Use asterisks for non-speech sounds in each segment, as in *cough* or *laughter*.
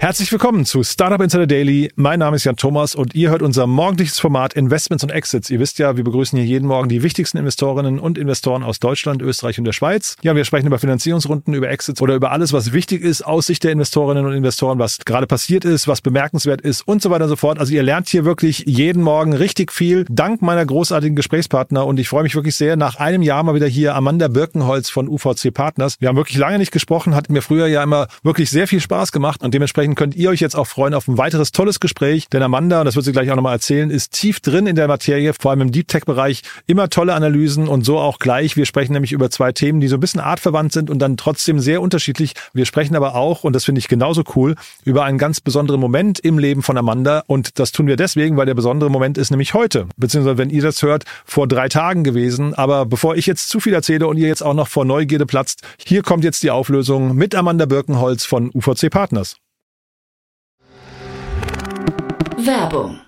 Herzlich willkommen zu Startup Insider Daily. Mein Name ist Jan Thomas und ihr hört unser morgendliches Format Investments und Exits. Ihr wisst ja, wir begrüßen hier jeden Morgen die wichtigsten Investorinnen und Investoren aus Deutschland, Österreich und der Schweiz. Ja, wir sprechen über Finanzierungsrunden, über Exits oder über alles, was wichtig ist aus Sicht der Investorinnen und Investoren, was gerade passiert ist, was bemerkenswert ist und so weiter und so fort. Also ihr lernt hier wirklich jeden Morgen richtig viel, dank meiner großartigen Gesprächspartner und ich freue mich wirklich sehr, nach einem Jahr mal wieder hier Amanda Birkenholz von UVC Partners. Wir haben wirklich lange nicht gesprochen, hat mir früher ja immer wirklich sehr viel Spaß gemacht und dementsprechend könnt ihr euch jetzt auch freuen auf ein weiteres tolles Gespräch, denn Amanda, und das wird sie gleich auch nochmal erzählen, ist tief drin in der Materie, vor allem im Deep Tech Bereich, immer tolle Analysen und so auch gleich. Wir sprechen nämlich über zwei Themen, die so ein bisschen artverwandt sind und dann trotzdem sehr unterschiedlich. Wir sprechen aber auch, und das finde ich genauso cool, über einen ganz besonderen Moment im Leben von Amanda und das tun wir deswegen, weil der besondere Moment ist nämlich heute, beziehungsweise wenn ihr das hört, vor drei Tagen gewesen. Aber bevor ich jetzt zu viel erzähle und ihr jetzt auch noch vor Neugierde platzt, hier kommt jetzt die Auflösung mit Amanda Birkenholz von UVC Partners. Werbung.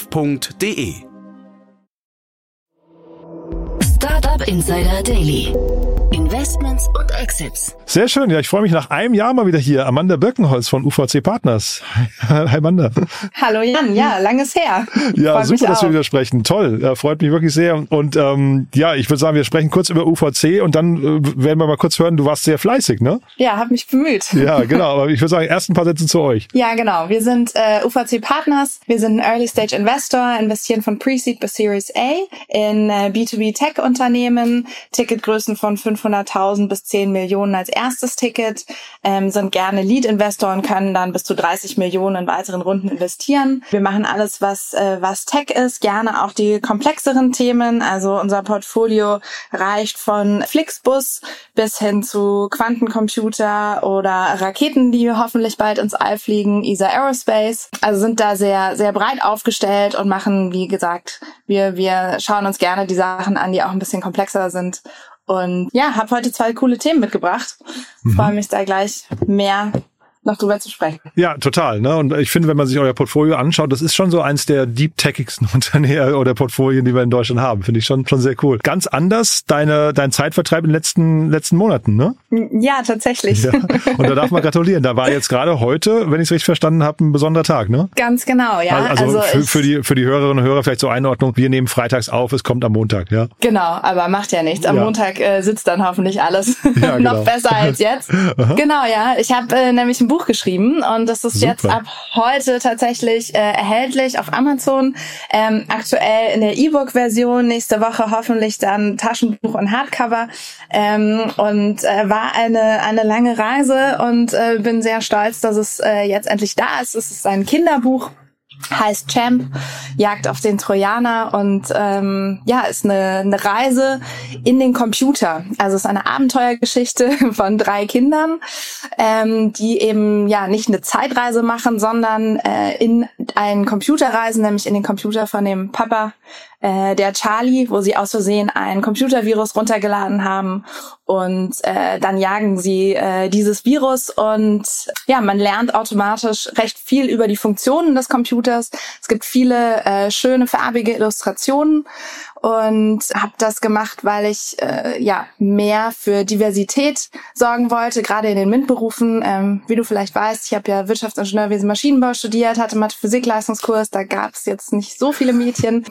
www.startup.de. Startup Insider Daily. Investments und Exits. Sehr schön. Ja, ich freue mich nach einem Jahr mal wieder hier. Amanda Birkenholz von UVC Partners. *laughs* Hi, Amanda. Hallo Jan. Ja, langes her. Ja, super, dass auch. wir wieder sprechen. Toll. Ja, freut mich wirklich sehr. Und ähm, ja, ich würde sagen, wir sprechen kurz über UVC und dann äh, werden wir mal kurz hören, du warst sehr fleißig, ne? Ja, habe mich bemüht. Ja, genau. Aber ich würde sagen, erst ein paar Sätze zu euch. Ja, genau. Wir sind äh, UVC Partners. Wir sind ein Early Stage Investor, investieren von Pre-Seed bis Series A in äh, B2B Tech Unternehmen, Ticketgrößen von 500.000 bis 10 Millionen als erstes Ticket, ähm, sind gerne Lead Investor und können dann bis zu 30 Millionen in weiteren Runden investieren. Wir machen alles, was äh, was Tech ist, gerne auch die komplexeren Themen. Also unser Portfolio reicht von Flixbus bis hin zu Quantencomputer oder Raketen, die hoffentlich bald ins All fliegen, ESA Aerospace. Also sind da sehr, sehr breit aufgestellt und machen, wie gesagt, wir, wir schauen uns gerne die Sachen an, die auch ein bisschen komplexer sind. Und ja, habe heute zwei coole Themen mitgebracht. Freue mich da gleich mehr noch drüber zu sprechen. Ja, total. Ne? Und ich finde, wenn man sich euer Portfolio anschaut, das ist schon so eins der deep techigsten *laughs* Unternehmen oder Portfolien, die wir in Deutschland haben. Finde ich schon, schon sehr cool. Ganz anders deine, dein Zeitvertreib in den letzten, letzten Monaten, ne? Ja, tatsächlich. Ja. Und da darf man gratulieren. Da war jetzt gerade heute, wenn ich es richtig verstanden habe, ein besonderer Tag, ne? Ganz genau, ja. Also, für, ich- für, die, für die Hörerinnen und Hörer vielleicht zur Einordnung. Wir nehmen freitags auf, es kommt am Montag, ja. Genau, aber macht ja nichts. Am Ja. Montag äh, sitzt dann hoffentlich alles Ja, *laughs* genau. noch besser als jetzt. *laughs* genau, ja. Ich habe äh, nämlich ein Buch geschrieben und das ist Super. jetzt ab heute tatsächlich äh, erhältlich auf Amazon. Ähm, aktuell in der E-Book-Version, nächste Woche hoffentlich dann Taschenbuch und Hardcover. Ähm, und äh, war eine, eine lange Reise und äh, bin sehr stolz, dass es äh, jetzt endlich da ist. Es ist ein Kinderbuch heißt Champ, Jagd auf den Trojaner und ähm, ja, ist eine, eine Reise in den Computer. Also es ist eine Abenteuergeschichte *laughs* von drei Kindern, ähm, die eben ja nicht eine Zeitreise machen, sondern äh, in einen Computer reisen, nämlich in den Computer von dem Papa äh, der Charlie, wo sie aus Versehen ein Computervirus runtergeladen haben und äh, dann jagen sie äh, dieses Virus und ja, man lernt automatisch recht viel über die Funktionen des Computers. Es gibt viele äh, schöne farbige Illustrationen und habe das gemacht, weil ich äh, ja mehr für Diversität sorgen wollte, gerade in den MINT-Berufen. Ähm, wie du vielleicht weißt, ich habe ja Wirtschaftsingenieurwesen Maschinenbau studiert, hatte Mathe-Physik-Leistungskurs, da gab es jetzt nicht so viele Mädchen.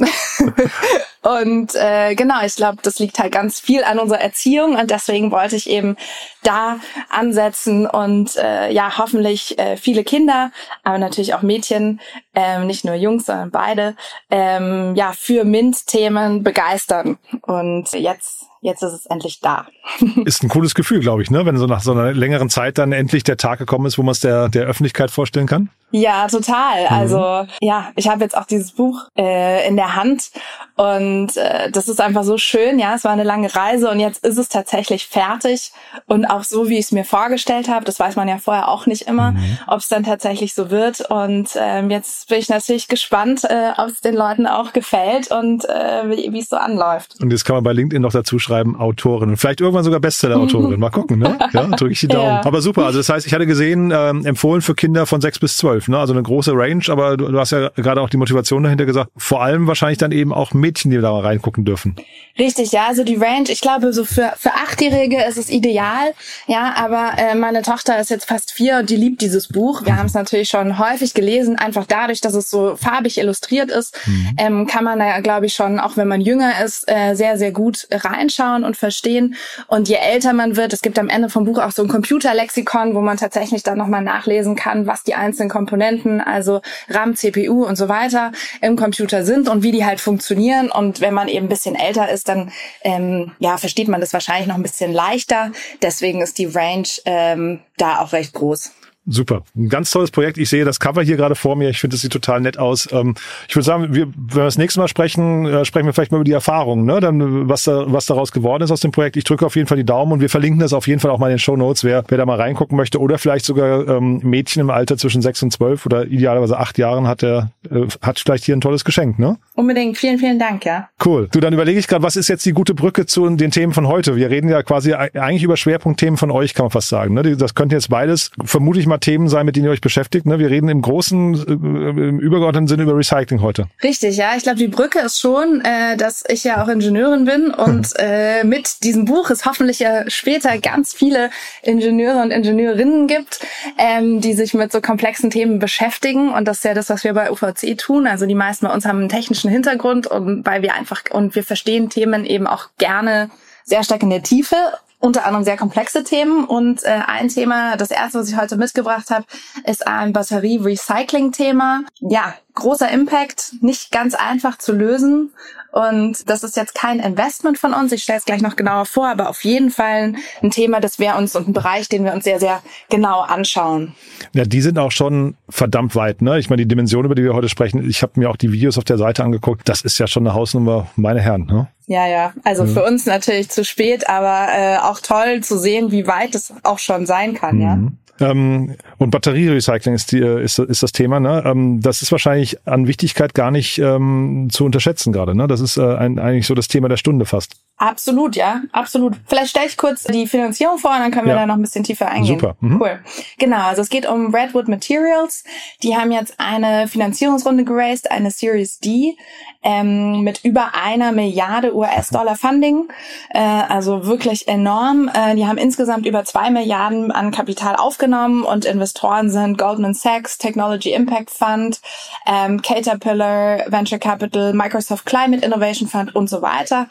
*laughs* und äh, genau, ich glaube, das liegt halt ganz viel an unserer Erziehung und deswegen wollte ich eben da ansetzen und äh, ja, hoffentlich äh, viele Kinder, aber natürlich auch Mädchen, ähm, nicht nur Jungs, sondern beide, ähm, ja, für MINT-Themen begeistern. Und jetzt jetzt ist es endlich da. *laughs* ist ein cooles Gefühl, glaube ich, ne? wenn so nach so einer längeren Zeit dann endlich der Tag gekommen ist, wo man es der, der Öffentlichkeit vorstellen kann. Ja, total. Mhm. Also ja, ich habe jetzt auch dieses Buch äh, in der Hand und äh, das ist einfach so schön. Ja, es war eine lange Reise und jetzt ist es tatsächlich fertig und auch so, wie ich es mir vorgestellt habe. Das weiß man ja vorher auch nicht immer, mhm. ob es dann tatsächlich so wird. Und ähm, jetzt bin ich natürlich gespannt, äh, ob es den Leuten auch gefällt und äh, wie es so anläuft. Und jetzt kann man bei LinkedIn noch dazu schreiben, Autorin. Vielleicht irgendwann sogar Bestseller-Autorin. *laughs* Mal gucken, ne? Ja, drücke ich die *laughs* Daumen. Ja. Aber super. Also das heißt, ich hatte gesehen, ähm, empfohlen für Kinder von sechs bis zwölf. Ne? Also eine große Range, aber du, du hast ja gerade auch die Motivation dahinter gesagt. Vor allem wahrscheinlich dann eben auch Mädchen, die da mal reingucken dürfen. Richtig, ja. Also die Range, ich glaube, so für, für Achtjährige ist es ideal. Ja, aber äh, meine Tochter ist jetzt fast vier und die liebt dieses Buch. Wir haben es natürlich schon häufig gelesen. Einfach dadurch, dass es so farbig illustriert ist, mhm. ähm, kann man da, glaube ich, schon, auch wenn man jünger ist, äh, sehr, sehr gut reinschauen und verstehen. Und je älter man wird, es gibt am Ende vom Buch auch so ein Computerlexikon, wo man tatsächlich dann nochmal nachlesen kann, was die einzelnen Komponenten, also RAM, CPU und so weiter im Computer sind und wie die halt funktionieren. Und wenn man eben ein bisschen älter ist, dann ähm, ja versteht man das wahrscheinlich noch ein bisschen leichter. Deswegen ist die Range ähm, da auch recht groß. Super. Ein ganz tolles Projekt. Ich sehe das Cover hier gerade vor mir. Ich finde, es sieht total nett aus. Ähm, ich würde sagen, wir, wenn wir das nächste Mal sprechen, äh, sprechen wir vielleicht mal über die Erfahrungen, ne? Dann, was, da, was daraus geworden ist aus dem Projekt. Ich drücke auf jeden Fall die Daumen und wir verlinken das auf jeden Fall auch mal in den Show Notes, wer, wer da mal reingucken möchte. Oder vielleicht sogar ähm, Mädchen im Alter zwischen sechs und zwölf oder idealerweise acht Jahren hat der, äh, hat vielleicht hier ein tolles Geschenk, ne? Unbedingt. Vielen, vielen Dank, ja. Cool. Du, dann überlege ich gerade, was ist jetzt die gute Brücke zu den Themen von heute? Wir reden ja quasi eigentlich über Schwerpunktthemen von euch, kann man fast sagen. Ne? Das könnten jetzt beides, vermute ich mal, Themen sein, mit denen ihr euch beschäftigt. Ne? Wir reden im großen, äh, im übergeordneten Sinne über Recycling heute. Richtig, ja. Ich glaube, die Brücke ist schon, äh, dass ich ja auch Ingenieurin bin und *laughs* äh, mit diesem Buch es hoffentlich ja später ganz viele Ingenieure und Ingenieurinnen gibt, ähm, die sich mit so komplexen Themen beschäftigen. Und das ist ja das, was wir bei UVC tun. Also die meisten bei uns haben einen technischen Hintergrund und weil wir einfach und wir verstehen Themen eben auch gerne sehr stark in der Tiefe unter anderem sehr komplexe Themen. Und äh, ein Thema, das erste, was ich heute mitgebracht habe, ist ein Batterie-Recycling-Thema. Ja, großer Impact, nicht ganz einfach zu lösen. Und das ist jetzt kein Investment von uns. Ich stelle es gleich noch genauer vor, aber auf jeden Fall ein Thema, das wir uns und ein Bereich, den wir uns sehr, sehr genau anschauen. Ja, die sind auch schon verdammt weit. Ne? Ich meine, die Dimension, über die wir heute sprechen, ich habe mir auch die Videos auf der Seite angeguckt. Das ist ja schon eine Hausnummer, meine Herren. Ne? Ja, ja. Also ja. für uns natürlich zu spät, aber äh, auch toll zu sehen, wie weit es auch schon sein kann, mhm. ja. Ähm, und Batterierecycling ist, die, äh, ist, ist das Thema. Ne? Ähm, das ist wahrscheinlich an Wichtigkeit gar nicht ähm, zu unterschätzen gerade. Ne? Das ist äh, ein, eigentlich so das Thema der Stunde fast. Absolut, ja, absolut. Vielleicht stelle ich kurz die Finanzierung vor und dann können wir ja. da noch ein bisschen tiefer eingehen. Super. Mhm. Cool. Genau, also es geht um Redwood Materials. Die haben jetzt eine Finanzierungsrunde geraced, eine Series D ähm, mit über einer Milliarde US-Dollar Funding. Äh, also wirklich enorm. Äh, die haben insgesamt über zwei Milliarden an Kapital aufgenommen und Investoren sind Goldman Sachs, Technology Impact Fund, ähm, Caterpillar, Venture Capital, Microsoft Climate Innovation Fund und so weiter.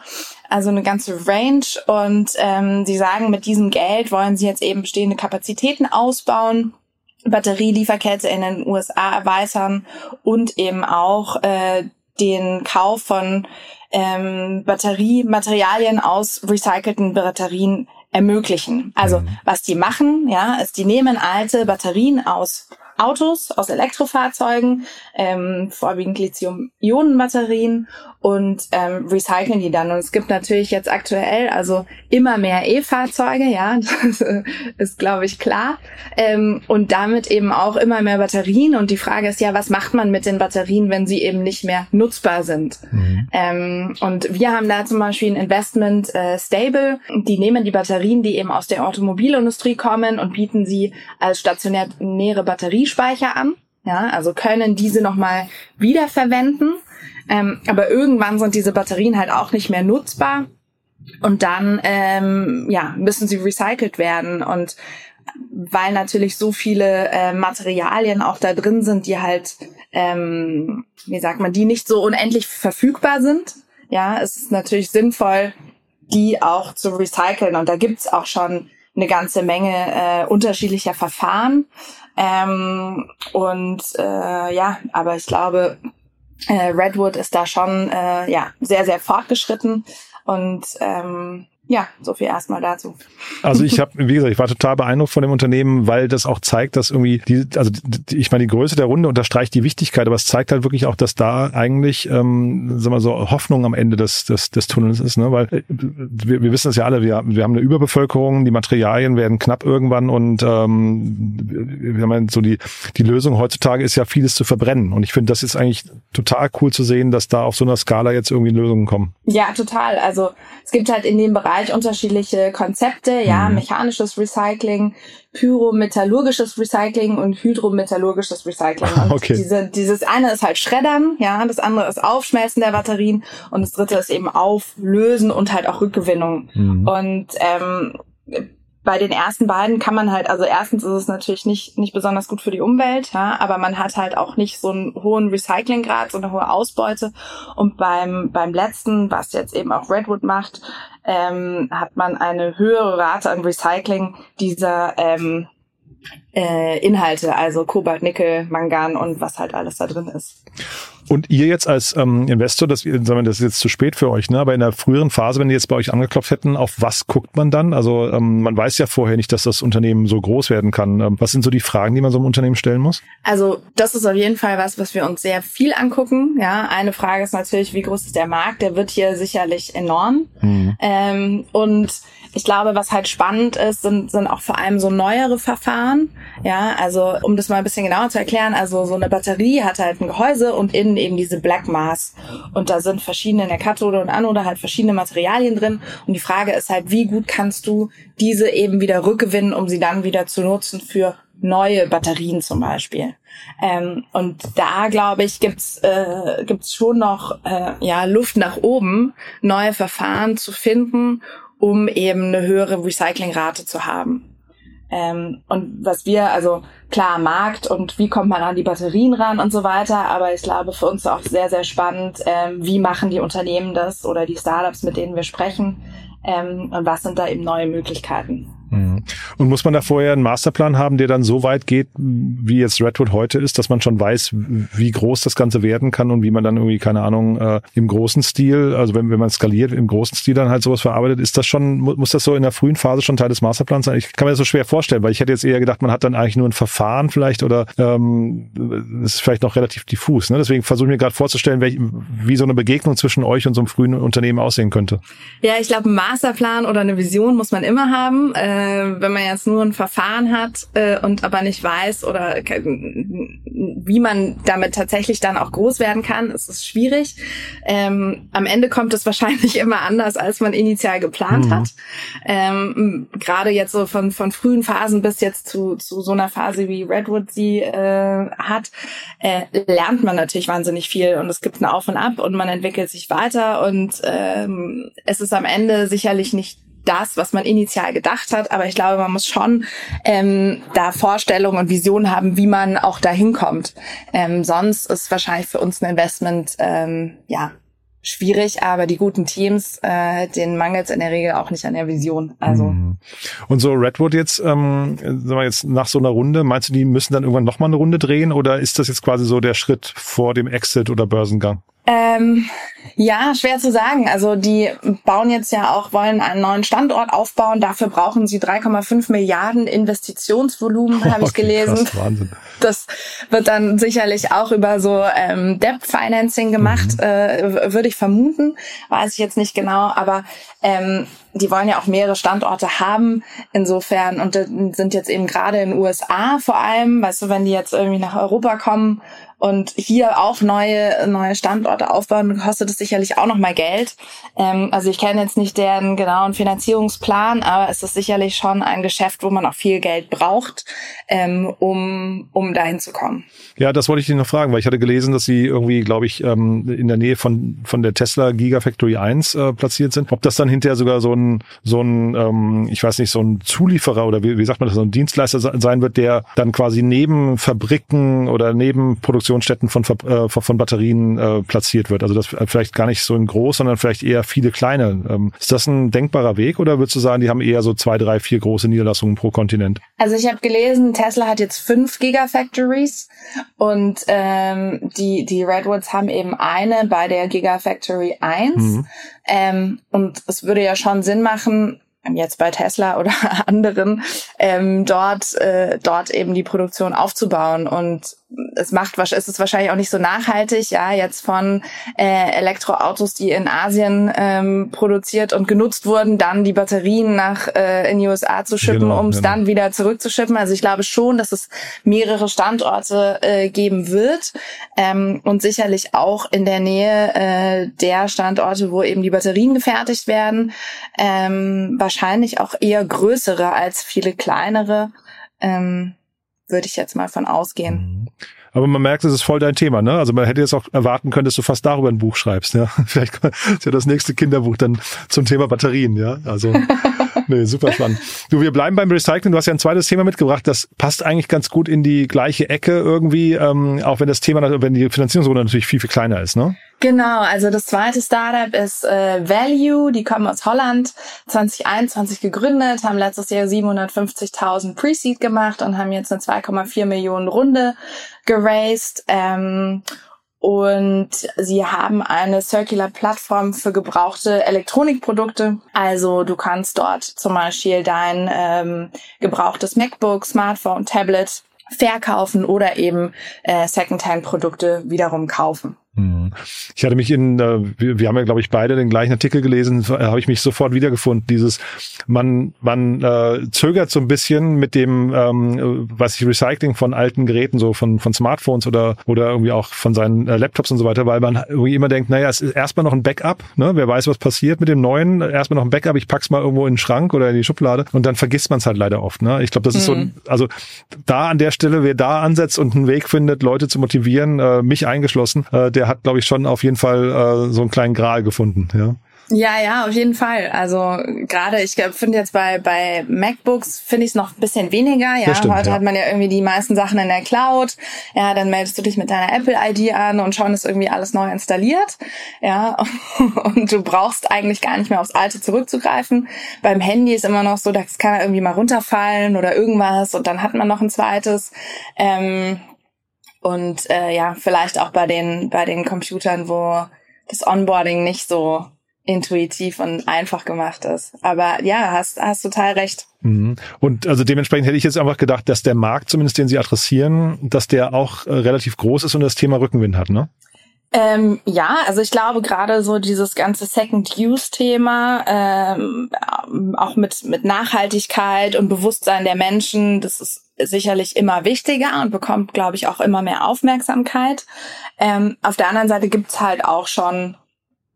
Also eine ganze Range. Und ähm, sie sagen, mit diesem Geld wollen sie jetzt eben bestehende Kapazitäten ausbauen. Batterielieferkette in den USA erweitern und eben auch äh, den Kauf von ähm, Batteriematerialien aus recycelten Batterien ermöglichen. Also mhm. was die machen, ja, ist, die nehmen alte Batterien aus Autos, aus Elektrofahrzeugen, ähm, vorwiegend Lithium-Ionen-Batterien und ähm, recyceln die dann. Und es gibt natürlich jetzt aktuell also immer mehr E-Fahrzeuge, ja, *laughs* das ist glaube ich klar. Ähm, und damit eben auch immer mehr Batterien. Und die Frage ist ja, was macht man mit den Batterien, wenn sie eben nicht mehr nutzbar sind? Mhm. Ähm, und wir haben da zum Beispiel ein Investment äh, Stable. Die nehmen die Batterien, die eben aus der Automobilindustrie kommen und bieten sie als stationäre Batteriespeicher an. Ja, also können diese nochmal wiederverwenden Ähm, aber irgendwann sind diese Batterien halt auch nicht mehr nutzbar und dann ähm, ja müssen sie recycelt werden und weil natürlich so viele äh, Materialien auch da drin sind, die halt, ähm, wie sagt man, die nicht so unendlich verfügbar sind. Ja, es ist natürlich sinnvoll, die auch zu recyceln. Und da gibt's auch schon eine ganze Menge äh, unterschiedlicher Verfahren. Ähm, und äh, ja, aber ich glaube, äh, Redwood ist da schon äh, ja sehr, sehr fortgeschritten. Und ähm, ja, so viel erstmal dazu. Also ich habe, wie gesagt, ich war total beeindruckt von dem Unternehmen, weil das auch zeigt, dass irgendwie, die, also die, ich meine, die Größe der Runde unterstreicht die Wichtigkeit, aber es zeigt halt wirklich auch, dass da eigentlich, ähm, sagen wir so, Hoffnung am Ende des, des, des Tunnels ist, ne? Weil äh, wir, wir wissen das ja alle, wir, wir haben eine Überbevölkerung, die Materialien werden knapp irgendwann und ähm, wir haben so die, die Lösung heutzutage ist ja vieles zu verbrennen. Und ich finde, das ist eigentlich total cool zu sehen, dass da auf so einer Skala jetzt irgendwie Lösungen kommen. Ja, total. Also es gibt halt in dem Bereich Bereich unterschiedliche Konzepte, ja, mhm. mechanisches Recycling, pyrometallurgisches Recycling und hydrometallurgisches Recycling. Und okay. diese, dieses eine ist halt Schreddern, ja, das andere ist Aufschmelzen der Batterien und das dritte ist eben Auflösen und halt auch Rückgewinnung. Mhm. Und ähm, bei den ersten beiden kann man halt, also erstens ist es natürlich nicht, nicht besonders gut für die Umwelt, ja, aber man hat halt auch nicht so einen hohen Recyclinggrad, so eine hohe Ausbeute. Und beim, beim letzten, was jetzt eben auch Redwood macht, ähm, hat man eine höhere Rate an Recycling dieser ähm, äh, Inhalte, also Kobalt, Nickel, Mangan und was halt alles da drin ist. Und ihr jetzt als ähm, Investor, das, sagen wir, das ist jetzt zu spät für euch, ne? aber in der früheren Phase, wenn die jetzt bei euch angeklopft hätten, auf was guckt man dann? Also ähm, man weiß ja vorher nicht, dass das Unternehmen so groß werden kann. Ähm, was sind so die Fragen, die man so einem Unternehmen stellen muss? Also das ist auf jeden Fall was, was wir uns sehr viel angucken. Ja, eine Frage ist natürlich, wie groß ist der Markt? Der wird hier sicherlich enorm. Mhm. Ähm, und ich glaube, was halt spannend ist, sind, sind auch vor allem so neuere Verfahren. Ja, also um das mal ein bisschen genauer zu erklären, also so eine Batterie hat halt ein Gehäuse und innen eben diese Black Mass. Und da sind verschiedene in der Kathode und Anode halt verschiedene Materialien drin. Und die Frage ist halt, wie gut kannst du diese eben wieder rückgewinnen, um sie dann wieder zu nutzen für neue Batterien zum Beispiel. Ähm, und da glaube ich gibt's äh, gibt's schon noch äh, ja Luft nach oben, neue Verfahren zu finden, um eben eine höhere Recyclingrate zu haben. Ähm, und was wir, also klar, Markt und wie kommt man an die Batterien ran und so weiter, aber ich glaube für uns auch sehr, sehr spannend, ähm, wie machen die Unternehmen das oder die Startups, mit denen wir sprechen ähm, und was sind da eben neue Möglichkeiten. Mhm. Und muss man da vorher einen Masterplan haben, der dann so weit geht, wie jetzt Redwood heute ist, dass man schon weiß, wie groß das Ganze werden kann und wie man dann irgendwie, keine Ahnung, äh, im großen Stil, also wenn, wenn man skaliert, im großen Stil dann halt sowas verarbeitet, ist das schon, muss das so in der frühen Phase schon Teil des Masterplans sein? Ich kann mir das so schwer vorstellen, weil ich hätte jetzt eher gedacht, man hat dann eigentlich nur ein Verfahren vielleicht oder ähm, ist vielleicht noch relativ diffus. Ne? Deswegen versuche ich mir gerade vorzustellen, welch, wie so eine Begegnung zwischen euch und so einem frühen Unternehmen aussehen könnte. Ja, ich glaube, ein Masterplan oder eine Vision muss man immer haben. Äh, äh, wenn man jetzt nur ein Verfahren hat äh, und aber nicht weiß oder wie man damit tatsächlich dann auch groß werden kann, ist es schwierig. Ähm, am Ende kommt es *laughs* wahrscheinlich immer anders, als man initial geplant mhm. hat. Ähm, Gerade jetzt so von, von frühen Phasen bis jetzt zu, zu so einer Phase wie Redwood sie äh, hat, äh, lernt man natürlich wahnsinnig viel und es gibt ein Auf und Ab und man entwickelt sich weiter und ähm, es ist am Ende sicherlich nicht das, was man initial gedacht hat. Aber ich glaube, man muss schon ähm, da Vorstellungen und Visionen haben, wie man auch dahin kommt. Ähm, sonst ist wahrscheinlich für uns ein Investment ähm, ja schwierig, aber die guten Teams, äh, denen mangelt in der Regel auch nicht an der Vision. Also mhm. und so Redwood jetzt, ähm, sagen wir jetzt nach so einer Runde, meinst du, die müssen dann irgendwann nochmal eine Runde drehen oder ist das jetzt quasi so der Schritt vor dem Exit oder Börsengang? Ähm, ja, schwer zu sagen. Also die bauen jetzt ja auch, wollen einen neuen Standort aufbauen. Dafür brauchen sie 3,5 Milliarden Investitionsvolumen, *laughs* habe ich gelesen. Krass, Wahnsinn. Das wird dann sicherlich auch über so ähm, Debt Financing gemacht, mhm. äh, würde ich vermuten. Weiß ich jetzt nicht genau, aber ähm, die wollen ja auch mehrere Standorte haben. Insofern, und sind jetzt eben gerade in den USA vor allem, weißt du, wenn die jetzt irgendwie nach Europa kommen und hier auch neue, neue Standorte aufbauen, kostet es sicherlich auch nochmal Geld. Ähm, also ich kenne jetzt nicht deren genauen Finanzierungsplan, aber es ist sicherlich schon ein Geschäft, wo man auch viel Geld braucht, ähm, um, um dahin zu kommen. Ja, das wollte ich dich noch fragen, weil ich hatte gelesen, dass sie irgendwie, glaube ich, ähm, in der Nähe von, von der Tesla Gigafactory 1 äh, platziert sind. Ob das dann hinterher sogar so ein, so ein ähm, ich weiß nicht, so ein Zulieferer oder wie, wie sagt man das, so ein Dienstleister sein wird, der dann quasi neben Fabriken oder neben Produktionsstätten von, äh, von Batterien äh, platziert wird. Also das vielleicht gar nicht so in groß, sondern vielleicht eher viele kleine. Ähm, ist das ein denkbarer Weg oder würdest du sagen, die haben eher so zwei, drei, vier große Niederlassungen pro Kontinent? Also ich habe gelesen, Tesla hat jetzt fünf Gigafactories und ähm, die, die Redwoods haben eben eine bei der Gigafactory 1. Mhm. Ähm, und es würde ja schon Sinn machen, jetzt bei Tesla oder *laughs* anderen, ähm, dort, äh, dort eben die Produktion aufzubauen. Und es macht es ist wahrscheinlich auch nicht so nachhaltig, ja, jetzt von äh, Elektroautos, die in Asien ähm, produziert und genutzt wurden, dann die Batterien nach äh, in die USA zu schippen, genau, um es genau. dann wieder zurückzuschippen. Also ich glaube schon, dass es mehrere Standorte äh, geben wird ähm, und sicherlich auch in der Nähe äh, der Standorte, wo eben die Batterien gefertigt werden, ähm, wahrscheinlich auch eher größere als viele kleinere. Ähm, würde ich jetzt mal von ausgehen. Mhm. Aber man merkt, es ist voll dein Thema, ne? Also man hätte jetzt auch erwarten können, dass du fast darüber ein Buch schreibst, ja? *laughs* Vielleicht ist ja das nächste Kinderbuch dann zum Thema Batterien, ja? Also, *laughs* nee, super spannend. Du, wir bleiben beim Recycling. Du hast ja ein zweites Thema mitgebracht. Das passt eigentlich ganz gut in die gleiche Ecke irgendwie, ähm, auch wenn das Thema, wenn die Finanzierungsrunde natürlich viel, viel kleiner ist, ne? Genau, also das zweite Startup ist äh, Value, die kommen aus Holland, 2021 gegründet, haben letztes Jahr 750.000 Pre-Seed gemacht und haben jetzt eine 2,4 Millionen Runde geraced. Ähm, und sie haben eine Circular-Plattform für gebrauchte Elektronikprodukte. Also du kannst dort zum Beispiel dein ähm, gebrauchtes MacBook, Smartphone, Tablet verkaufen oder eben äh, Secondhand-Produkte wiederum kaufen. Mhm. Ich hatte mich in, äh, wir, haben ja, glaube ich, beide den gleichen Artikel gelesen, äh, habe ich mich sofort wiedergefunden. Dieses, man, man äh, zögert so ein bisschen mit dem, ähm, was ich Recycling von alten Geräten, so von, von Smartphones oder, oder irgendwie auch von seinen äh, Laptops und so weiter, weil man irgendwie immer denkt, naja, es ist erstmal noch ein Backup, ne? Wer weiß, was passiert mit dem neuen, erstmal noch ein Backup, ich pack's mal irgendwo in den Schrank oder in die Schublade und dann vergisst man es halt leider oft. Ne? Ich glaube, das ist so, mhm. also da an der Stelle, wer da ansetzt und einen Weg findet, Leute zu motivieren, äh, mich eingeschlossen, äh, der hat, glaube ich, schon auf jeden Fall äh, so einen kleinen Gral gefunden, ja. Ja, ja, auf jeden Fall. Also gerade, ich finde jetzt bei bei MacBooks finde ich es noch ein bisschen weniger. Ja, stimmt, heute ja. hat man ja irgendwie die meisten Sachen in der Cloud. Ja, dann meldest du dich mit deiner Apple ID an und schon ist irgendwie alles neu installiert. Ja, *laughs* und du brauchst eigentlich gar nicht mehr aufs Alte zurückzugreifen. Beim Handy ist immer noch so, das kann irgendwie mal runterfallen oder irgendwas und dann hat man noch ein zweites. Ähm, und äh, ja, vielleicht auch bei den, bei den Computern, wo das Onboarding nicht so intuitiv und einfach gemacht ist. Aber ja, hast, hast total recht. Mhm. Und also dementsprechend hätte ich jetzt einfach gedacht, dass der Markt, zumindest den Sie adressieren, dass der auch äh, relativ groß ist und das Thema Rückenwind hat, ne? Ähm, ja, also ich glaube gerade so dieses ganze Second-Use-Thema, ähm, auch mit, mit Nachhaltigkeit und Bewusstsein der Menschen, das ist sicherlich immer wichtiger und bekommt, glaube ich, auch immer mehr Aufmerksamkeit. Ähm, auf der anderen Seite gibt's halt auch schon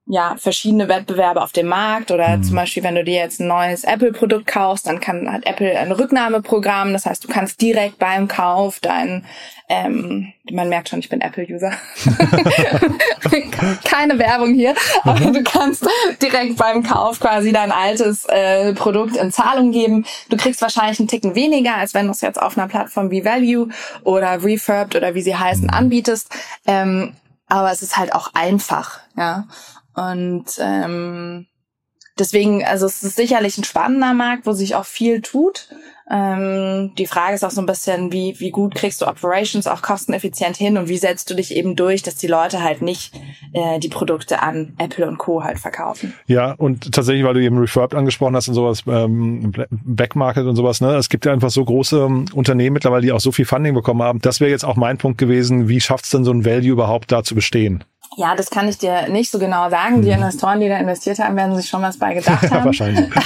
ja, verschiedene Wettbewerbe auf dem Markt oder mhm. zum Beispiel, wenn du dir jetzt ein neues Apple-Produkt kaufst, dann kann, hat Apple ein Rücknahmeprogramm. Das heißt, du kannst direkt beim Kauf dein, ähm, man merkt schon, ich bin Apple-User. *laughs* Keine Werbung hier, aber du kannst direkt beim Kauf quasi dein altes äh, Produkt in Zahlung geben. Du kriegst wahrscheinlich einen Ticken weniger, als wenn du es jetzt auf einer Plattform wie Value oder Refurbed oder wie sie heißen mhm. anbietest. Ähm, aber es ist halt auch einfach, ja. Und ähm, deswegen, also es ist sicherlich ein spannender Markt, wo sich auch viel tut. Ähm, die Frage ist auch so ein bisschen, wie, wie gut kriegst du Operations auch kosteneffizient hin und wie setzt du dich eben durch, dass die Leute halt nicht äh, die Produkte an Apple und Co. halt verkaufen. Ja, und tatsächlich, weil du eben Refurbed angesprochen hast und sowas, ähm, Backmarket und sowas, ne, es gibt ja einfach so große ähm, Unternehmen mittlerweile, die auch so viel Funding bekommen haben. Das wäre jetzt auch mein Punkt gewesen, wie schafft es denn so ein Value überhaupt da zu bestehen? Ja, das kann ich dir nicht so genau sagen. Die mhm. Investoren, die da investiert haben, werden sich schon was bei *laughs* gedacht haben. Wahrscheinlich. *laughs*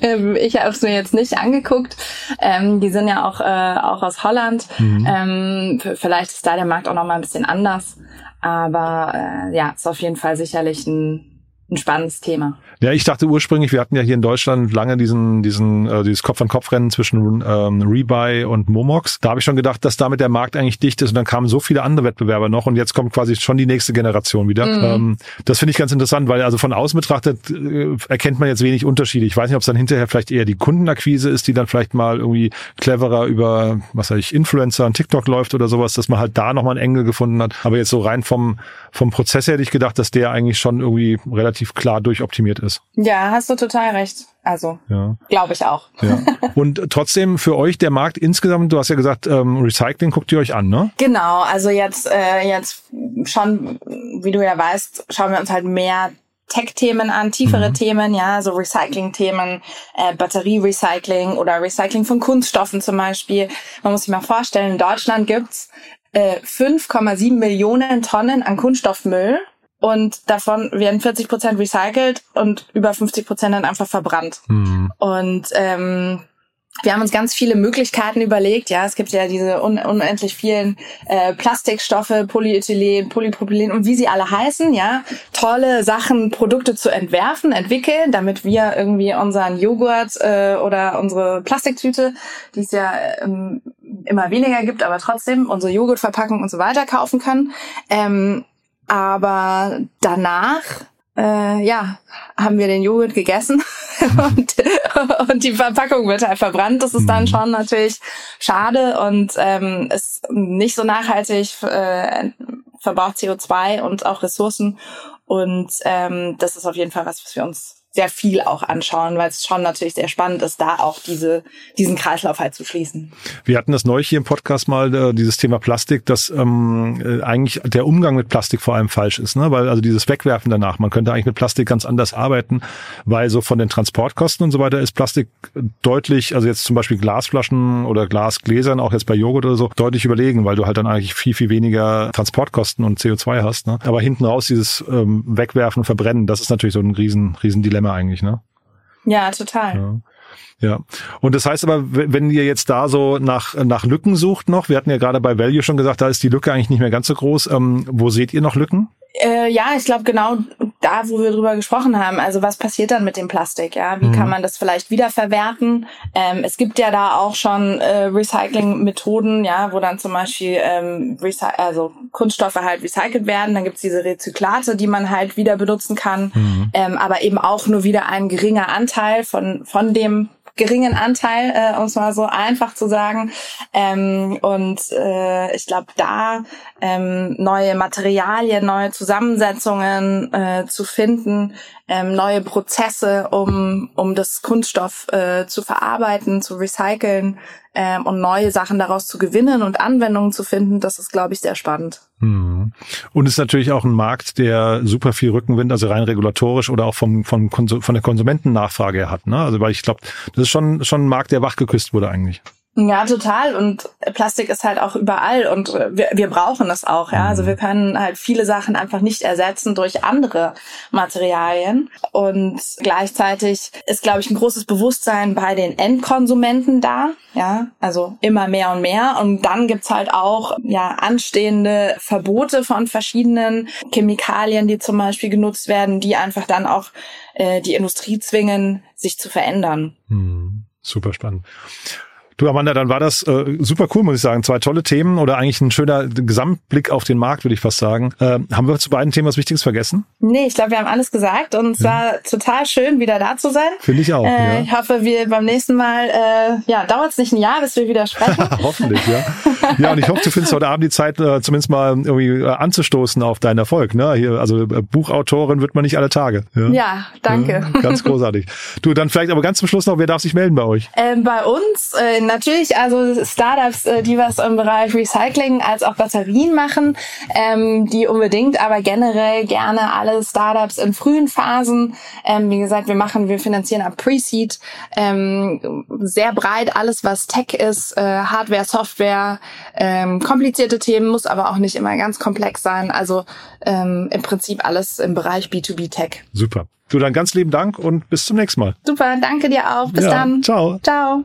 Ähm, ich habe es mir jetzt nicht angeguckt. Ähm, die sind ja auch, äh, auch aus Holland. Mhm. Ähm, vielleicht ist da der Markt auch noch mal ein bisschen anders. Aber äh, ja, ist auf jeden Fall sicherlich ein ein spannendes Thema. Ja, ich dachte ursprünglich, wir hatten ja hier in Deutschland lange diesen, diesen, äh, dieses Kopf-an-Kopf-Rennen zwischen ähm, Rebuy und Momox. Da habe ich schon gedacht, dass damit der Markt eigentlich dicht ist und dann kamen so viele andere Wettbewerber noch und jetzt kommt quasi schon die nächste Generation wieder. Mhm. Ähm, das finde ich ganz interessant, weil also von außen betrachtet äh, erkennt man jetzt wenig Unterschiede. Ich weiß nicht, ob es dann hinterher vielleicht eher die Kundenakquise ist, die dann vielleicht mal irgendwie cleverer über, was weiß ich, Influencer und TikTok läuft oder sowas, dass man halt da nochmal einen Engel gefunden hat. Aber jetzt so rein vom, vom Prozess her hätte ich gedacht, dass der eigentlich schon irgendwie relativ relativ klar durchoptimiert ist. Ja, hast du total recht. Also ja. glaube ich auch. Ja. Und trotzdem für euch der Markt insgesamt, du hast ja gesagt, ähm, Recycling guckt ihr euch an, ne? Genau, also jetzt, äh, jetzt schon, wie du ja weißt, schauen wir uns halt mehr Tech-Themen an, tiefere mhm. Themen, ja, so Recycling-Themen, äh, Batterie-Recycling oder Recycling von Kunststoffen zum Beispiel. Man muss sich mal vorstellen, in Deutschland gibt's äh, 5,7 Millionen Tonnen an Kunststoffmüll und davon werden 40 Prozent recycelt und über 50 Prozent dann einfach verbrannt. Mhm. Und ähm, wir haben uns ganz viele Möglichkeiten überlegt. Ja, es gibt ja diese un unendlich vielen äh, Plastikstoffe, Polyethylen, Polypropylen und wie sie alle heißen. Ja, tolle Sachen, Produkte zu entwerfen, entwickeln, damit wir irgendwie unseren Joghurt äh, oder unsere Plastiktüte, die es ja ähm, immer weniger gibt, aber trotzdem unsere Joghurtverpackung und so weiter kaufen können. Ähm, aber danach, äh, ja, haben wir den Joghurt gegessen *laughs* und, und die Verpackung wird halt verbrannt. Das ist dann mhm. schon natürlich schade und ähm, ist nicht so nachhaltig, äh, verbraucht CO2 und auch Ressourcen. Und ähm, das ist auf jeden Fall was, was wir uns sehr viel auch anschauen, weil es schon natürlich sehr spannend ist, da auch diese, diesen Kreislauf halt zu schließen. Wir hatten das neulich hier im Podcast mal, äh, dieses Thema Plastik, dass ähm, äh, eigentlich der Umgang mit Plastik vor allem falsch ist, ne? weil also dieses Wegwerfen danach, man könnte eigentlich mit Plastik ganz anders arbeiten, weil so von den Transportkosten und so weiter ist Plastik deutlich, also jetzt zum Beispiel Glasflaschen oder Glasgläsern, auch jetzt bei Joghurt oder so, deutlich überlegen, weil du halt dann eigentlich viel, viel weniger Transportkosten und CO2 hast. Ne? Aber hinten raus dieses ähm, Wegwerfen Verbrennen, das ist natürlich so ein riesen, riesen Dilemma Dilemma eigentlich, ne? Ja, total. Ja. Ja. Und das heißt aber, wenn ihr jetzt da so nach, nach Lücken sucht noch, wir hatten ja gerade bei Value schon gesagt, da ist die Lücke eigentlich nicht mehr ganz so groß. Ähm, wo seht ihr noch Lücken? Äh, ja, ich glaube genau da, wo wir drüber gesprochen haben. Also was passiert dann mit dem Plastik? Ja, wie mhm. kann man das vielleicht wiederverwerten? Ähm, es gibt ja da auch schon äh, Recycling-Methoden, ja, wo dann zum Beispiel ähm, also Kunststoffe halt recycelt werden. Dann gibt's diese Rezyklate, die man halt wieder benutzen kann, mhm. ähm, aber eben auch nur wieder ein geringer Anteil von von dem geringen Anteil, äh, um es mal so einfach zu sagen. Ähm, und äh, ich glaube, da ähm, neue Materialien, neue Zusammensetzungen äh, zu finden, ähm, neue Prozesse, um, um das Kunststoff äh, zu verarbeiten, zu recyceln ähm, und neue Sachen daraus zu gewinnen und Anwendungen zu finden, das ist, glaube ich, sehr spannend. Hm. Und ist natürlich auch ein Markt, der super viel Rückenwind, also rein regulatorisch oder auch vom, vom von der Konsumentennachfrage hat. Ne? Also weil ich glaube, das ist schon, schon ein Markt, der wachgeküsst wurde eigentlich. Ja, total. Und Plastik ist halt auch überall und wir, wir brauchen es auch, ja. Also wir können halt viele Sachen einfach nicht ersetzen durch andere Materialien. Und gleichzeitig ist, glaube ich, ein großes Bewusstsein bei den Endkonsumenten da, ja. Also immer mehr und mehr. Und dann gibt's halt auch, ja, anstehende Verbote von verschiedenen Chemikalien, die zum Beispiel genutzt werden, die einfach dann auch äh, die Industrie zwingen, sich zu verändern. Hm, super spannend. Du Amanda, dann war das äh, super cool, muss ich sagen. Zwei tolle Themen oder eigentlich ein schöner Gesamtblick auf den Markt, würde ich fast sagen. Äh, haben wir zu beiden Themen was Wichtiges vergessen? Nee, ich glaube, wir haben alles gesagt und es ja. war total schön, wieder da zu sein. Finde ich auch. Äh, ja. Ich hoffe, wir beim nächsten Mal, äh, ja, dauert es nicht ein Jahr, bis wir wieder sprechen. *laughs* Hoffentlich, ja. Ja, und ich hoffe, du findest heute Abend die Zeit, äh, zumindest mal irgendwie äh, anzustoßen auf deinen Erfolg. Ne? Hier, also äh, Buchautorin wird man nicht alle Tage. Ja, ja danke. Ja, ganz großartig. Du, dann vielleicht aber ganz zum Schluss noch, wer darf sich melden bei euch? Ähm, bei uns, äh, in natürlich, also Startups, äh, die was im Bereich Recycling als auch Batterien machen, ähm, die unbedingt, aber generell gerne alle Startups in frühen Phasen. Ähm, wie gesagt, wir machen, wir finanzieren ab Pre-Seed ähm, sehr breit alles, was Tech ist, äh, Hardware, Software, ähm, komplizierte Themen, muss aber auch nicht immer ganz komplex sein. Also ähm, im Prinzip alles im Bereich B2B Tech. Super. Du dann ganz lieben Dank und bis zum nächsten Mal. Super, danke dir auch. Bis Ja, dann. ciao. Ciao.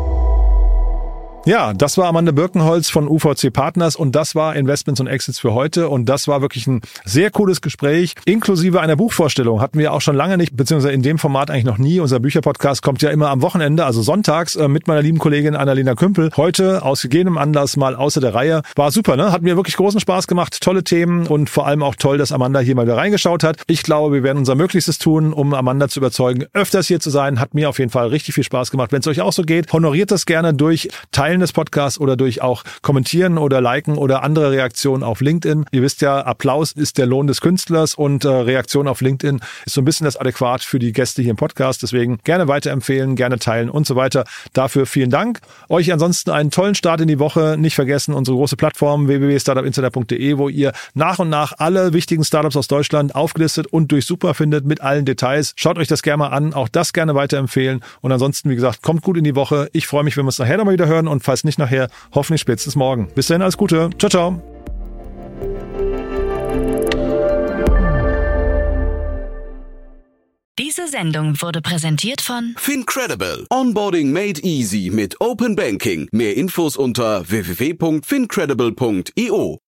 Ja, das war Amanda Birkenholz von UVC Partners und das war Investments und Exits für heute und das war wirklich ein sehr cooles Gespräch, inklusive einer Buchvorstellung. Hatten wir auch schon lange nicht, beziehungsweise in dem Format eigentlich noch nie. Unser Bücherpodcast kommt ja immer am Wochenende, also sonntags, äh, mit meiner lieben Kollegin Annalena Kümpel. Heute aus gegebenem Anlass mal außer der Reihe. War super, ne? Hat mir wirklich großen Spaß gemacht, tolle Themen und vor allem auch toll, dass Amanda hier mal wieder reingeschaut hat. Ich glaube, wir werden unser Möglichstes tun, um Amanda zu überzeugen, öfters hier zu sein. Hat mir auf jeden Fall richtig viel Spaß gemacht. Wenn es euch auch so geht, honoriert das gerne durch Teilen des Podcasts oder durch auch kommentieren oder liken oder andere Reaktionen auf LinkedIn. Ihr wisst ja, Applaus ist der Lohn des Künstlers und äh, Reaktion auf LinkedIn ist so ein bisschen das Adäquat für die Gäste hier im Podcast. Deswegen gerne weiterempfehlen, gerne teilen und so weiter. Dafür vielen Dank. Euch ansonsten einen tollen Start in die Woche. Nicht vergessen unsere große Plattform www.startupinsider.de, wo ihr nach und nach alle wichtigen Startups aus Deutschland aufgelistet und durch Super findet mit allen Details. Schaut euch das gerne mal an. Auch das gerne weiterempfehlen. Und ansonsten, wie gesagt, kommt gut in die Woche. Ich freue mich, wenn wir uns nachher nochmal wieder hören und falls nicht nachher, hoffentlich spätestens morgen. Bis dahin, alles Gute. Ciao, ciao. Diese Sendung wurde präsentiert von Fincredible. Onboarding made easy mit Open Banking. Mehr Infos unter www.fincredible.io.